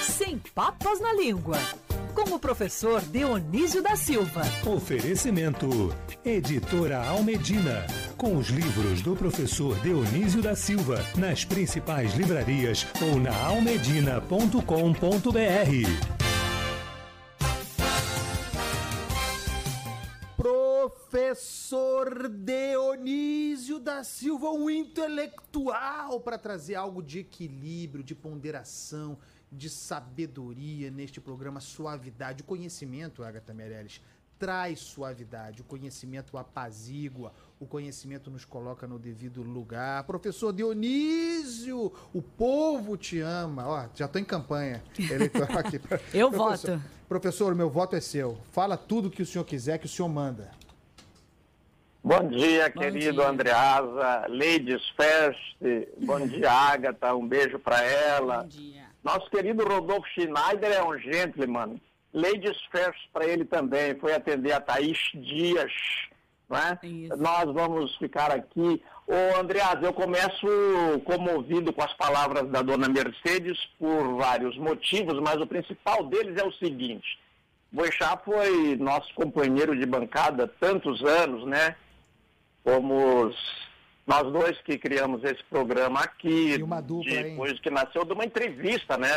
Sem papas na língua. Com o professor Dionísio da Silva. Oferecimento. Editora Almedina. Com os livros do professor Dionísio da Silva. Nas principais livrarias ou na almedina.com.br. Professor Dionísio da Silva, um intelectual, para trazer algo de equilíbrio, de ponderação, de sabedoria neste programa Suavidade. O conhecimento, Agatha Meirelles, traz suavidade, o conhecimento apazigua, o conhecimento nos coloca no devido lugar. Professor Dionísio, o povo te ama. Ó, já estou em campanha eleitoral aqui. Eu professor, voto. Professor, meu voto é seu. Fala tudo que o senhor quiser, que o senhor manda. Bom dia, Bom querido dia. Andreasa, Ladies First, bom dia, Agatha, um beijo para ela. Bom dia. Nosso querido Rodolfo Schneider é um gentleman. Ladies First para ele também, foi atender a Thaís Dias. É? Isso. Nós vamos ficar aqui. Ô, Andreasa, eu começo comovido com as palavras da dona Mercedes por vários motivos, mas o principal deles é o seguinte. Boechat foi nosso companheiro de bancada há tantos anos, né? Fomos nós dois que criamos esse programa aqui, E uma dupla, hein? depois que nasceu de uma entrevista, né,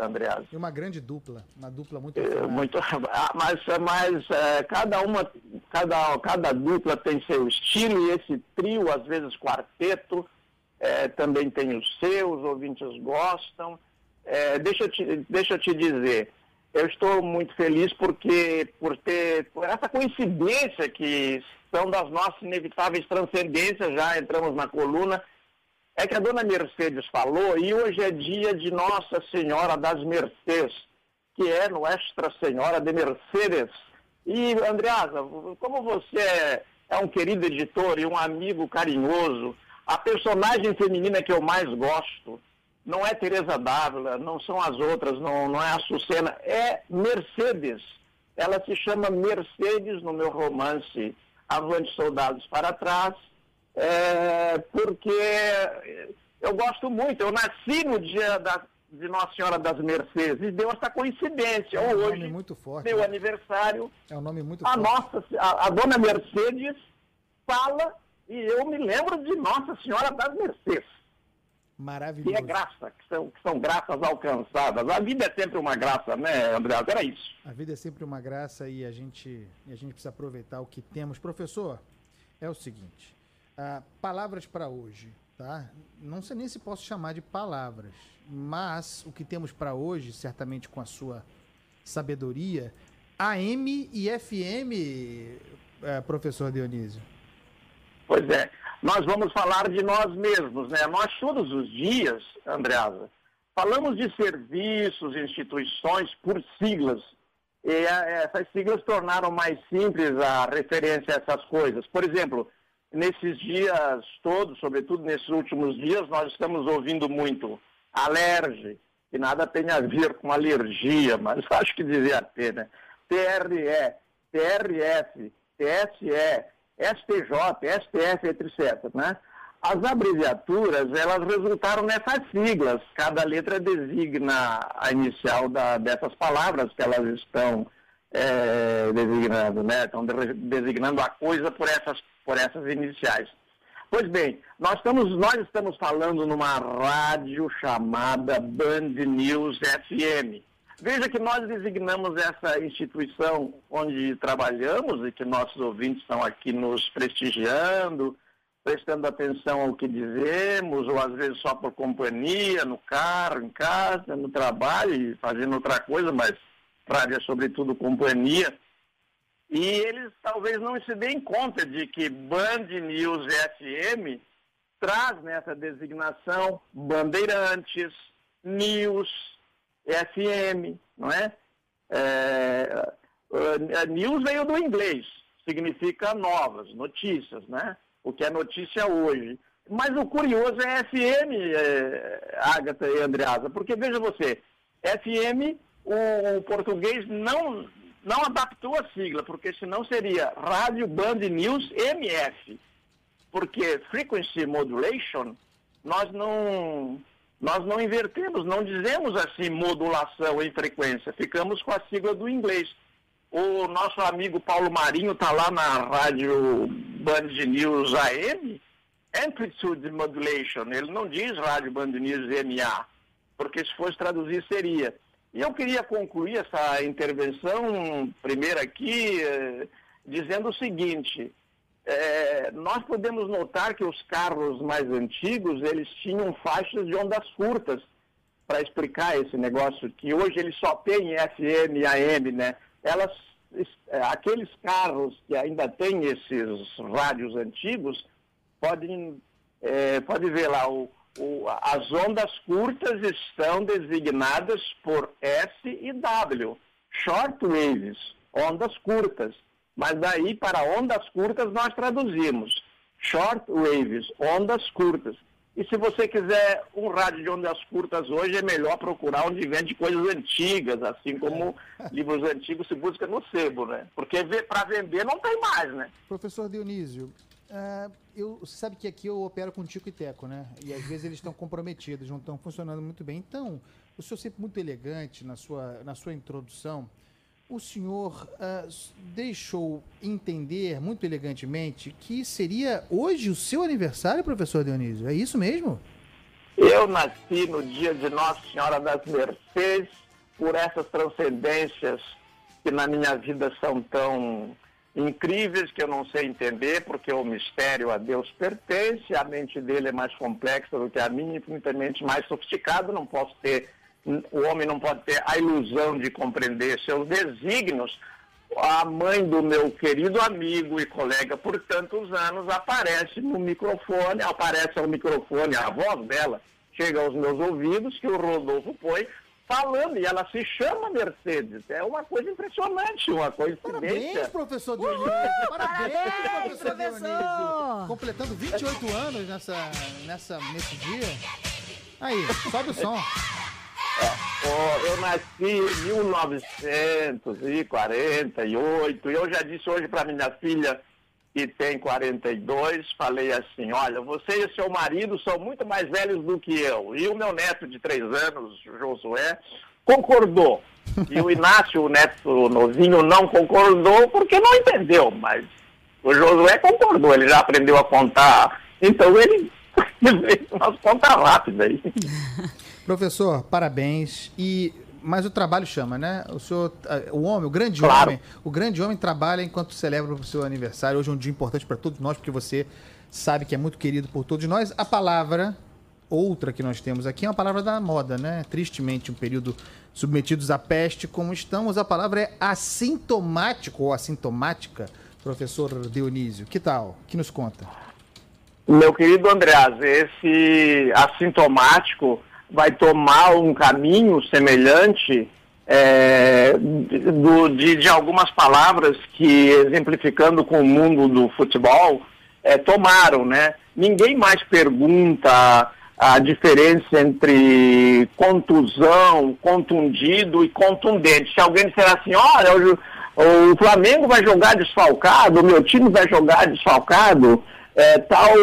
Andreas? E uma grande dupla, uma dupla muito É. Muito, ah, mas mas é, cada uma, cada, cada dupla tem seu estilo e esse trio, às vezes quarteto, é, também tem os seus, ouvintes gostam. É, deixa, eu te, deixa eu te dizer, eu estou muito feliz porque por ter por essa coincidência que são das nossas inevitáveis transcendências, já entramos na coluna, é que a dona Mercedes falou, e hoje é dia de Nossa Senhora das Mercês, que é Nuestra Senhora de Mercedes. E, Andreasa, como você é, é um querido editor e um amigo carinhoso, a personagem feminina que eu mais gosto não é Teresa Dávila, não são as outras, não, não é a Sucena, é Mercedes. Ela se chama Mercedes no meu romance Avante Soldados para Trás, é, porque eu gosto muito. Eu nasci no dia da, de Nossa Senhora das Mercedes e deu essa coincidência. É um Hoje, nome muito forte. meu né? aniversário, É um nome muito a forte. nossa, a, a dona Mercedes fala e eu me lembro de Nossa Senhora das Mercedes, Maravilhoso. que é graça, que são, que são graças alcançadas. A vida é sempre uma graça, né, André? Era isso. A vida é sempre uma graça e a gente, e a gente precisa aproveitar o que temos. Professor, é o seguinte: ah, palavras para hoje, tá? Não sei nem se posso chamar de palavras, mas o que temos para hoje, certamente com a sua sabedoria, AM e FM, eh, professor Dionísio. Pois é. Nós vamos falar de nós mesmos, né? Nós todos os dias, Andreasa, falamos de serviços, instituições por siglas. E eh, essas siglas tornaram mais simples a referência a essas coisas. Por exemplo, nesses dias todos, sobretudo nesses últimos dias, nós estamos ouvindo muito alerge, que nada tem a ver com alergia, mas acho que devia ter, né? TRE, TRF, TSE, STJ, STF, etc. Né? As abreviaturas, elas resultaram nessas siglas. Cada letra designa a inicial da- dessas palavras que elas estão eh, designando, né? Estão de- designando a coisa por essas, por essas iniciais. Pois bem, nós estamos, nós estamos falando numa rádio chamada Band News FM. Veja que nós designamos essa instituição onde trabalhamos e que nossos ouvintes estão aqui nos prestigiando, prestando atenção ao que dizemos, ou às vezes só por companhia, no carro, em casa, no trabalho fazendo outra coisa, mas é sobretudo companhia. E eles talvez não se deem conta de que Band News FM traz nessa designação bandeirantes, news, FM, não é? É, é, news veio do inglês, significa novas, notícias, né? O que é notícia hoje. Mas o curioso é FM, é, Agatha e Andreasa, porque veja você, FM, o, o português não, não adaptou a sigla, porque senão seria Rádio Band News MF. Porque frequency modulation, nós não, Nós não invertemos, não dizemos assim modulação em frequência, ficamos com a sigla do inglês. O nosso amigo Paulo Marinho está lá na rádio Band News AM, Amplitude Modulation, ele não diz rádio Band News MA, porque se fosse traduzir seria. E eu queria concluir essa intervenção, primeiro aqui, eh, dizendo o seguinte, é, nós podemos notar que os carros mais antigos, eles tinham faixas de ondas curtas para explicar esse negócio, que hoje eles só têm FM e AM, né? Elas, é, aqueles carros que ainda têm esses rádios antigos, podem, é, pode ver lá, o, o, as ondas curtas estão designadas por S e W, short waves, ondas curtas. Mas daí, para ondas curtas, nós traduzimos short waves, ondas curtas. E se você quiser um rádio de ondas curtas hoje, é melhor procurar onde vende coisas antigas, assim como livros antigos se busca no sebo, né? Porque para vender não tem mais, né? Professor Dionísio, uh, eu, você sabe que aqui eu opero com Tico e Teco, né? E às vezes eles estão comprometidos, não estão funcionando muito bem. Então, o senhor sempre muito elegante na sua, na sua introdução, o senhor uh, deixou entender muito elegantemente que seria hoje o seu aniversário, professor Dionísio. É isso mesmo? Eu nasci no dia de Nossa Senhora das Mercês, por essas transcendências que na minha vida são tão incríveis que eu não sei entender, porque o mistério a Deus pertence, a mente dele é mais complexa do que a minha, infinitamente mais sofisticado, não posso ter o homem não pode ter a ilusão de compreender seus desígnios, a mãe do meu querido amigo e colega por tantos anos aparece no microfone, aparece ao microfone, a voz dela chega aos meus ouvidos, que o Rodolfo põe, falando, e ela se chama Mercedes. É uma coisa impressionante, uma coincidência. Parabéns, professor Dionísio. Uh, parabéns, parabéns, professor, professor Dionísio. Completando 28 anos nessa, nessa, nesse dia. Aí, sobe o som. Eu nasci em 1948 e eu já disse hoje para minha filha, que tem 42, falei assim, olha, você e seu marido são muito mais velhos do que eu. E o meu neto de três anos, Josué, concordou. E o Inácio, o neto novinho, não concordou porque não entendeu, mas o Josué concordou, ele já aprendeu a contar. Então ele nós conta rápido aí. Professor, parabéns. E mas o trabalho chama, né? O senhor, o homem, o grande claro. homem, o grande homem trabalha enquanto celebra o seu aniversário. Hoje é um dia importante para todos nós, porque você sabe que é muito querido por todos nós. A palavra outra que nós temos aqui é uma palavra da moda, né? Tristemente, um período submetidos à peste como estamos. A palavra é assintomático ou assintomática, professor Dionísio. Que tal? Que nos conta? Meu querido Andreas, esse assintomático vai tomar um caminho semelhante é, do, de, de, algumas palavras que, exemplificando com o mundo do futebol, é, tomaram, né? Ninguém mais pergunta a diferença entre contusão, contundido e contundente. Se alguém disser assim, olha, o, Flamengo vai jogar desfalcado, o meu time vai jogar desfalcado, é, tal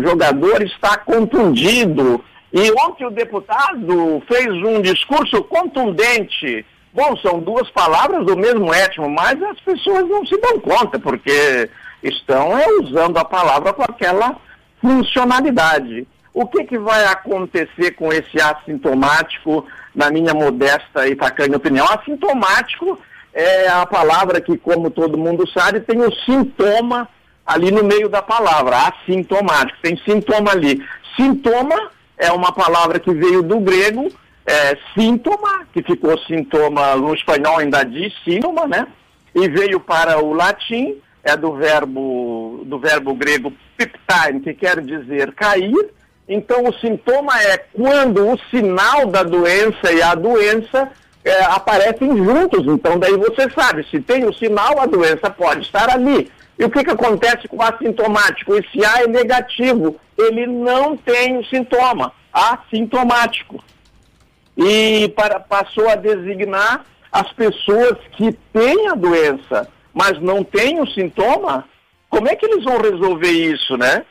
jogador está contundido, e ontem o deputado fez um discurso contundente. Bom, são duas palavras do mesmo étimo, mas as pessoas não se dão conta, porque estão é, usando a palavra com aquela funcionalidade. O que, que vai acontecer com esse assintomático, na minha modesta e tacanha opinião? Assintomático é a palavra que, como todo mundo sabe, tem o sintoma ali no meio da palavra, assintomático, tem sintoma ali. Sintoma é uma palavra que veio do grego, é, síntoma, que ficou sintoma, no espanhol ainda diz síntoma, né? E veio para o latim, é do verbo, do verbo grego piptime, que quer dizer cair. Então, o sintoma é quando o sinal da doença e a doença é, aparecem juntos. Então, daí você sabe, se tem o sinal, a doença pode estar ali. E o que, que acontece com o assintomático? Esse A é negativo, ele não tem o sintoma, assintomático. E para, passou a designar as pessoas que têm a doença, mas não têm o sintoma. Como é que eles vão resolver isso, né?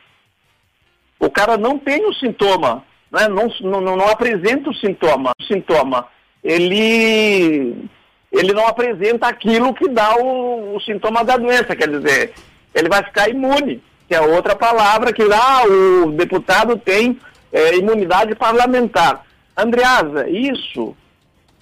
O cara não tem o sintoma, né, não, não, não apresenta o sintoma. O sintoma, ele, ele não apresenta aquilo que dá o, o sintoma da doença, quer dizer, ele vai ficar imune, que é outra palavra que lá o deputado tem é, imunidade parlamentar. Andreasa, isso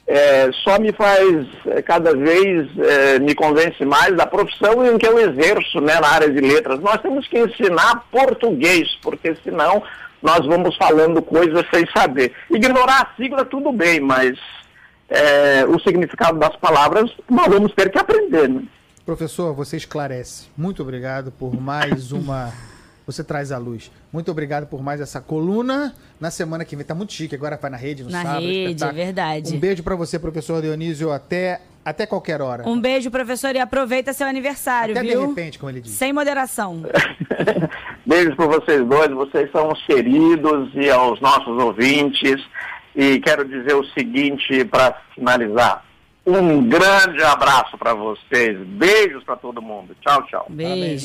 é, só me faz é, cada vez é, me convence mais da profissão em que eu exerço né, na área de letras. Nós temos que ensinar português, porque senão nós vamos falando coisas sem saber. Ignorar a sigla tudo bem, mas é, o significado das palavras nós vamos ter que aprender. Né? Professor, você esclarece. Muito obrigado por mais uma você traz à luz. Muito obrigado por mais essa coluna. Na semana que vem, tá muito chique, agora vai na rede, no na sábado. Na rede, é verdade. Um beijo para você, professor Dionísio, até, até qualquer hora. Um beijo, professor, e aproveita seu aniversário, até viu? de repente, como ele disse. Sem moderação. Beijos para vocês dois, vocês são os queridos e aos nossos ouvintes. E quero dizer o seguinte para finalizar. Um grande abraço para vocês. Beijos para todo mundo. Tchau, tchau. Beijo. Parabéns,